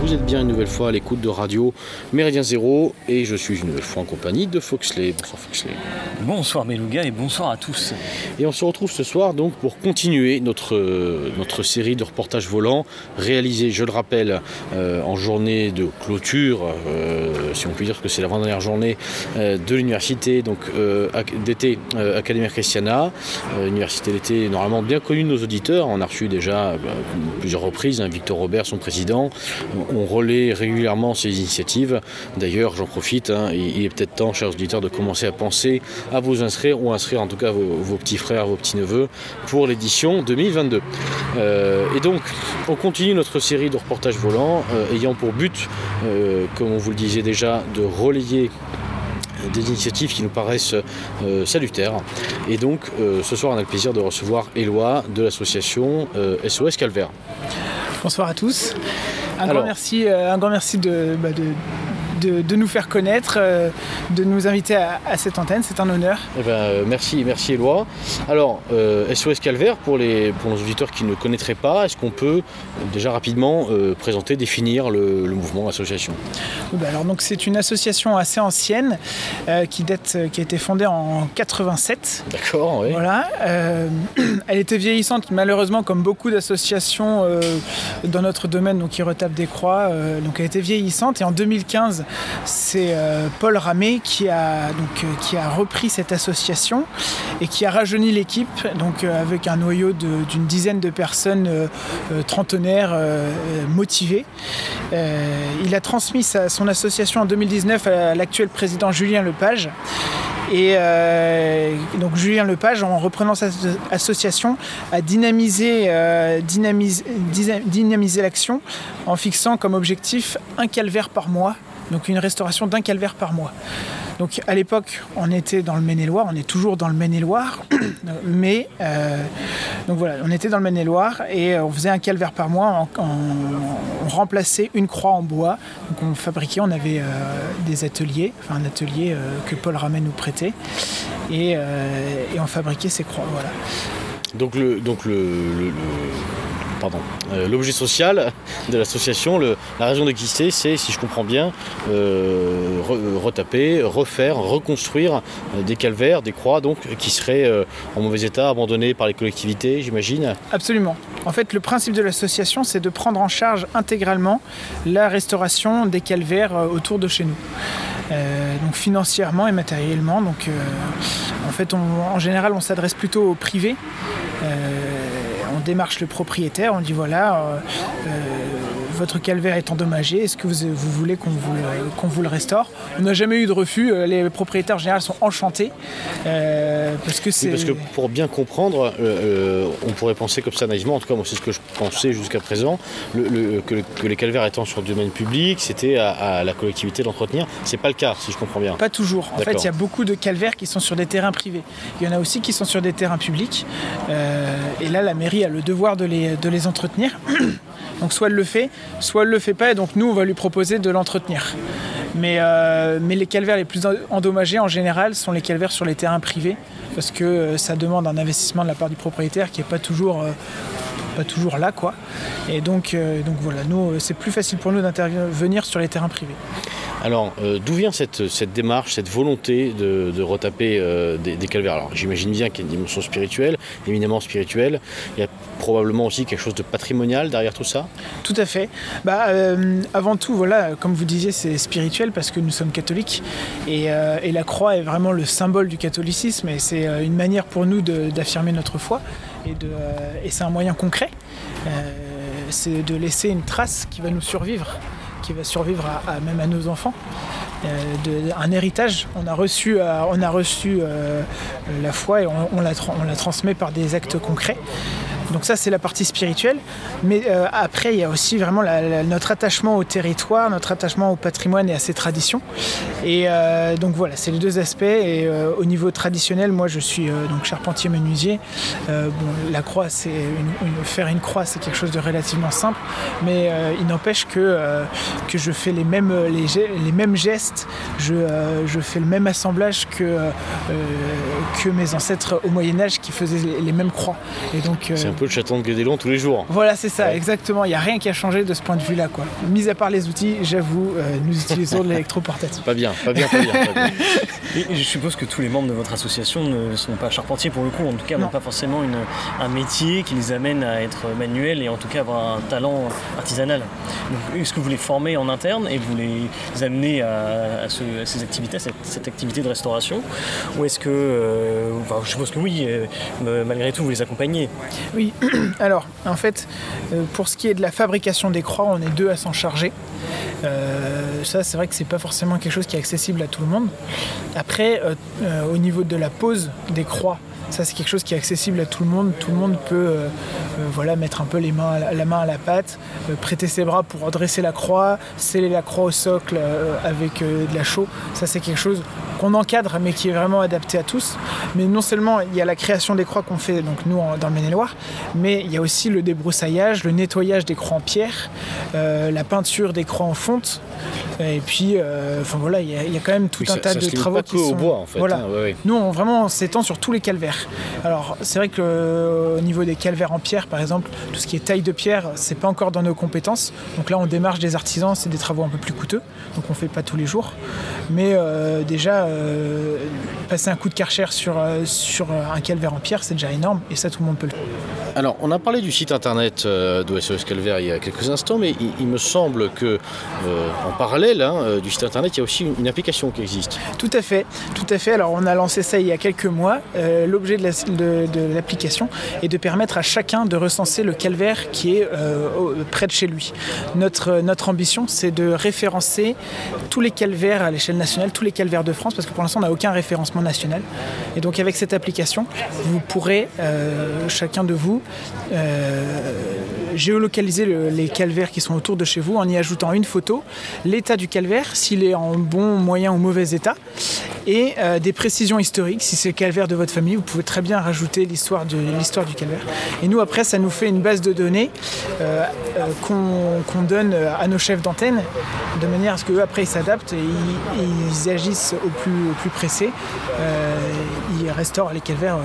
Vous êtes bien une nouvelle fois à l'écoute de Radio Méridien Zéro et je suis une nouvelle fois en compagnie de Foxley. Bonsoir Foxley. Bonsoir Beluga et bonsoir à tous. Et on se retrouve ce soir donc pour continuer notre, notre série de reportages volants réalisés, je le rappelle, euh, en journée de clôture, euh, si on peut dire que c'est l'avant-dernière journée euh, de l'université donc d'été Academia Christiana, université d'été normalement bien connue de nos auditeurs. On a reçu déjà plusieurs reprises, hein, Victor Robert, son président. On relaie régulièrement ces initiatives. D'ailleurs, j'en profite, hein, il est peut-être temps, chers auditeurs, de commencer à penser à vous inscrire ou inscrire en tout cas vos, petits frères, vos petits neveux pour l'édition 2022. Euh, et donc, on continue notre série de reportages volants euh, ayant pour but, euh, comme on vous le disait déjà, de relayer des initiatives qui nous paraissent salutaires. Et donc, ce soir, on a le plaisir de recevoir Éloi de l'association SOS Calvaire. Bonsoir à tous. Un grand merci, un grand merci de, bah, de de, nous faire connaître, euh, de nous inviter à, cette antenne. C'est un honneur. Eh ben, euh, merci, merci Éloi. Alors, SOS euh, Calvaire, pour, les, pour nos auditeurs qui ne connaîtraient pas, est-ce qu'on peut déjà rapidement présenter, définir le, mouvement, l'association bah alors, donc, C'est une association assez ancienne qui, date, qui a été fondée en 87. D'accord, oui. Voilà. elle était vieillissante, malheureusement, comme beaucoup d'associations dans notre domaine donc, qui retapent des croix. donc, elle était vieillissante et en 2015, c'est euh, Paul Ramé qui a, donc, euh, qui a repris cette association et qui a rajeuni l'équipe euh, avec un noyau d'une dizaine de personnes trentenaires motivées. il a transmis son association en 2019 à l'actuel président Julien Lepage. Et donc Julien Lepage, en reprenant cette association, a dynamisé, dynamisé l'action en fixant comme objectif un calvaire par mois donc une restauration d'un calvaire par mois. Donc à l'époque, on était dans le Maine-et-Loire, on est toujours dans le Maine-et-Loire, mais euh, donc voilà, on était dans le Maine-et-Loire et on faisait un calvaire par mois, on, remplaçait une croix en bois. Donc on fabriquait, on avait euh, des ateliers, enfin un atelier euh, que Paul Ramet nous prêtait, et, on fabriquait ces croix. Voilà. Donc le, donc le euh, l'objet social de l'association, la raison d'exister, c'est, si je comprends bien, euh, retaper, refaire, reconstruire euh, des calvaires, des croix, donc qui seraient en mauvais état, abandonnés par les collectivités, j'imagine. Absolument. En fait, le principe de l'association, c'est de prendre en charge intégralement la restauration des calvaires autour de chez nous. donc financièrement et matériellement. Donc, en fait, en général, on s'adresse plutôt au privé on démarche le propriétaire, on dit voilà, euh, euh, votre calvaire est endommagé, est-ce que vous, voulez qu'on vous, vous, le restaure? On n'a jamais eu de refus, euh, les propriétaires en général sont enchantés. parce que c'est. parce que pour bien comprendre, on pourrait penser comme ça naïvement, en tout cas moi c'est ce que je pensais jusqu'à présent, que, les calvaires étant sur le domaine public, c'était à, la collectivité d'entretenir. C'est pas le cas, si je comprends bien. Pas toujours. En fait, il y a beaucoup de calvaires qui sont sur des terrains privés. Il y en a aussi qui sont sur des terrains publics. et là, la mairie a le devoir de les, de les entretenir. donc soit elle le fait, soit elle le fait pas, et donc nous on va lui proposer de l'entretenir. Mais, euh, les calvaires les plus endommagés en général sont les calvaires sur les terrains privés, parce que euh, ça demande un investissement de la part du propriétaire qui n'est pas toujours euh, pas toujours là quoi. Et donc, donc voilà, nous c'est plus facile pour nous d'intervenir sur les terrains privés. Alors, euh, d'où vient cette, démarche, cette volonté de, retaper euh, des, calvaires? Alors, j'imagine bien qu'il y a une dimension spirituelle, éminemment spirituelle. Il y a probablement aussi quelque chose de patrimonial derrière tout ça? Tout à fait. Bah, euh, avant tout, voilà, comme vous disiez, c'est spirituel parce que nous sommes catholiques et, la croix est vraiment le symbole du catholicisme et c'est une manière pour nous d'affirmer notre foi et, et c'est un moyen concret. c'est de laisser une trace qui va nous survivre qui va survivre à, même à nos enfants. Euh, un héritage. On a reçu, euh, on a reçu euh, la foi et on, la, on, la, transmet par des actes concrets. Donc ça, c'est la partie spirituelle. Mais euh, après, il y a aussi vraiment notre attachement au territoire, notre attachement au patrimoine et à ses traditions. Et euh, donc voilà, c'est les deux aspects. Et euh, au niveau traditionnel, moi, je suis donc charpentier menuisier. la croix, c'est faire une croix, c'est quelque chose de relativement simple, mais il n'empêche que que je fais les mêmes les, mêmes gestes, je, je, fais le même assemblage que que mes ancêtres au Moyen Âge qui faisaient les, mêmes croix. Peu le chaton de Guédélon tous les jours. Voilà, c'est ça, exactement. Il n'y a rien qui a changé de ce point de vue-là. quoi. Mis à part les outils, j'avoue, euh, nous utilisons de l'électroportatif. Pas bien, pas bien, pas bien. Pas bien. Et je suppose que tous les membres de votre association ne sont pas charpentiers pour le coup, en tout cas n'ont pas forcément une, un métier qui les amène à être manuels et en tout cas avoir un talent artisanal. Est-ce que vous les formez en interne et vous les amenez à, ces activités, à cette, activité de restauration? Ou est-ce que, euh, enfin, je suppose que oui, euh, malgré tout, vous les accompagnez? Oui, alors en fait, euh, pour ce qui est de la fabrication des croix, on est deux à s'en charger. ça, c'est vrai que c'est pas forcément quelque chose qui est accessible à tout le monde. Après, au niveau de la pose des croix, ça, c'est quelque chose qui est accessible à tout le monde. Tout le monde peut euh, euh, voilà, mettre un peu les mains, la main à la pâte, euh, prêter ses bras pour redresser la croix, sceller la croix au socle avec de la chaux. Ça, c'est quelque chose qu'on encadre, mais qui est vraiment adapté à tous. Mais non seulement il y a la création des croix qu'on fait donc nous dans le Maine-et-Loire, mais il y a aussi le débroussaillage, le nettoyage des croix en pierre, la peinture des croix en fonte. Et puis, enfin voilà, il y, a quand même tout un tas de travaux qui sont. Au bois, en fait, voilà. Hein, nous, on vraiment s'étend sur tous les calvaires. Alors c'est vrai que euh, au niveau des calvaires en pierre, par exemple, tout ce qui est taille de pierre, c'est pas encore dans nos compétences. Donc là, on démarche des artisans, c'est des travaux un peu plus coûteux, donc on fait pas tous les jours. Mais euh, déjà, euh, passer un coup de karcher sur, sur un calvaire en pierre, c'est déjà énorme, et ça, tout le monde peut le faire. Alors, on a parlé du site internet d'OSOS Calvaire il y a quelques instants, mais il, me semble que en parallèle hein, du site internet, il y a aussi une, application qui existe. Tout à fait, tout à fait. Alors, on a lancé ça il y a quelques mois. L'objet de l'application est de permettre à chacun de recenser le calvaire qui est euh, près de chez lui. Notre, notre ambition, c'est de référencer tous les calvaires à l'échelle nationale, tous les calvaires de France, parce que pour l'instant, on n'a aucun référencement national. Et donc, avec cette application, vous pourrez, euh, chacun de vous, euh, géolocaliser les calvaires qui sont autour de chez vous en y ajoutant une photo, l'état du calvaire, s'il est en bon, moyen ou mauvais état, et des précisions historiques. Si c'est le calvaire de votre famille, vous pouvez très bien rajouter l'histoire du, l'histoire du calvaire. Et nous, après, ça nous fait une base de données euh, euh, qu'on, donne à nos chefs d'antenne, de manière à ce qu'eux, après, ils s'adaptent et ils, agissent au plus, pressé. Euh, ils restaurent les calvaires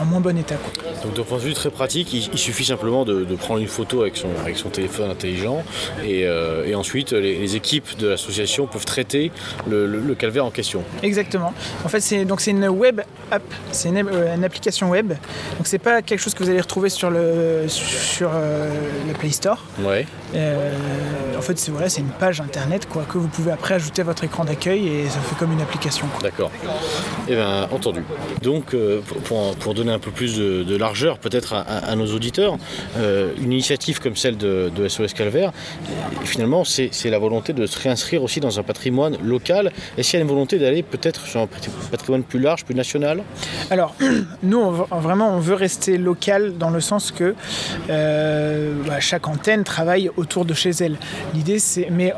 en moins bon état. Donc, d'un point de vue très pratique, il, suffit simplement de, prendre une photo avec son, avec son téléphone intelligent et, ensuite, les, équipes de l'association peuvent traiter le, calvaire en question. Exactement. En fait, c'est, donc, c'est une web app, c'est une euh, une application web. Donc c'est pas quelque chose que vous allez retrouver sur le sur euh, le Play Store. Ouais. Euh, en fait, c'est voilà, c'est une page internet quoi que vous pouvez après ajouter à votre écran d'accueil et ça fait comme une application. D'accord. Eh bien, entendu. Donc, pour, pour, donner un peu plus de, largeur peut-être à, nos auditeurs, une initiative comme celle de, SOS Calvaire, finalement, c'est la volonté de se réinscrire aussi dans un patrimoine local. Est-ce qu'il y a une volonté d'aller peut-être sur un patrimoine plus large, plus national alors, nous, vraiment, on veut rester local dans le sens que euh, bah, chaque antenne travaille autour de chez elle. L'idée, c'est. Mais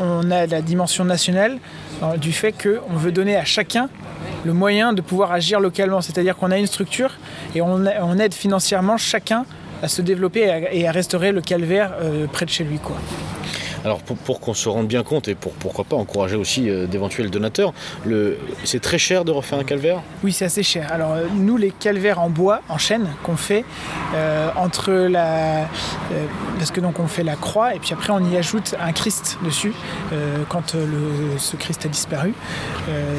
on a la dimension nationale euh, du fait qu'on veut donner à chacun le moyen de pouvoir agir localement. C'est-à-dire qu'on a une structure et on, aide financièrement chacun à se développer et à, restaurer le calvaire euh, près de chez lui. Quoi. Alors pour, qu'on se rende bien compte et pour pourquoi pas encourager aussi euh, d'éventuels donateurs, c'est très cher de refaire un calvaire? Oui, c'est assez cher. Alors euh, nous, les calvaires en bois, en chêne, qu'on fait euh, entre la, parce que donc on fait la croix et puis après on y ajoute un Christ dessus quand le, ce Christ a disparu.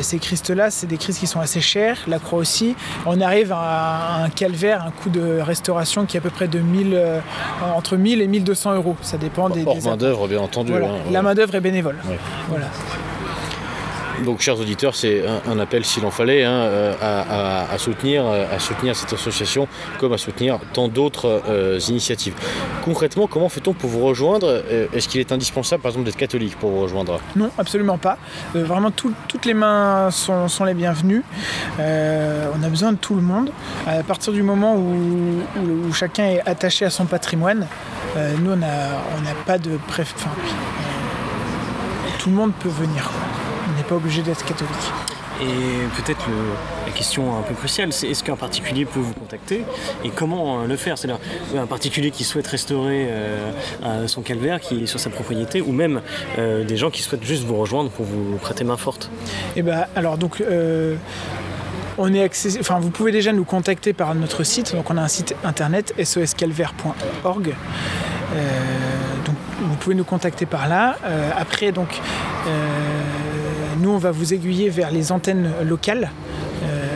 ces Christs-là, c'est des Christs qui sont assez chers, la croix aussi. On arrive à un calvaire, un coût de restauration qui est à peu près de 1000, entre 1000 et 1200 euros. Ça dépend des, des main d'œuvre bien entendu. Hein, la main d'œuvre est bénévole. Voilà. Donc, chers auditeurs, c'est un, appel, s'il en fallait, hein, euh, à, soutenir, euh, à soutenir cette association comme à soutenir tant d'autres euh, initiatives. Concrètement, comment fait-on pour vous rejoindre? Est-ce qu'il est indispensable, par exemple, d'être catholique pour vous rejoindre? Non, absolument pas. vraiment, toutes les mains sont, les bienvenues. on a besoin de tout le monde. À partir du moment où, chacun est attaché à son patrimoine, nous, on n'a pas de préférence. tout le monde peut venir pas obligé d'être catholique. Et peut-être la question un peu cruciale, c'est est-ce qu'un particulier peut vous contacter et comment euh, le faire? C'est-à-dire un particulier qui souhaite restaurer euh, son calvaire qui est sur sa propriété ou même euh, des gens qui souhaitent juste vous rejoindre pour vous prêter main forte? Eh ben alors donc on est enfin, vous pouvez déjà nous contacter par notre site. Donc on a un site internet soscalvaire.org. donc vous pouvez nous contacter par là. après donc nous on va vous aiguiller vers les antennes locales.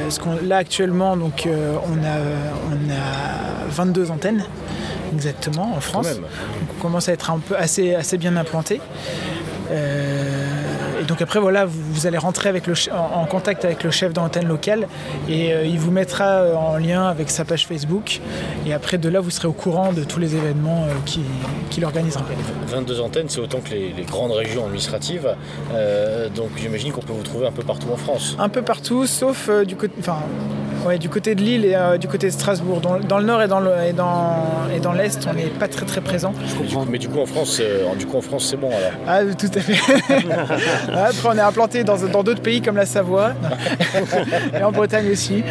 Parce là actuellement donc on a, on a 22 antennes exactement en France. on commence à être un peu assez, assez bien implanté. Euh, et donc après voilà, vous, allez rentrer avec le, en, contact avec le chef d'antenne locale et euh, il vous mettra euh, en lien avec sa page Facebook. Et après de là, vous serez au courant de tous les événements qu'il organisera. 22 antennes, c'est autant que les, grandes régions administratives. donc j'imagine qu'on peut vous trouver un peu partout en France. Un peu partout, sauf du côté, enfin, ouais, du côté de Lille et du côté de Strasbourg. Dans, le nord et dans l'est, on n'est pas très très présent. Mais du coup en France, du coup en France, c'est bon alors. Ah tout à fait. Après, on est implanté dans d'autres pays comme la Savoie et en Bretagne aussi.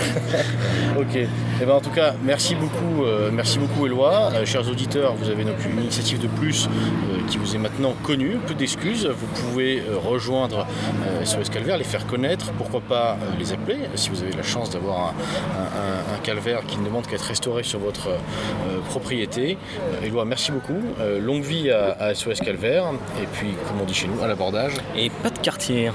Ok. Eh ben, en tout cas, merci beaucoup, euh, merci beaucoup Eloi. Euh, chers auditeurs, vous avez une initiative de plus euh, qui vous est maintenant connue. Peu d'excuses. Vous pouvez rejoindre SOS Calvaire, les faire connaître. Pourquoi pas les appeler si vous avez la chance d'avoir un, calvaire qui ne demande qu'à être restauré sur votre propriété. Eloi, merci beaucoup. longue vie à SOS Calvaire. Et puis, comme on dit chez nous, à l'abordage. Et pas de quartier.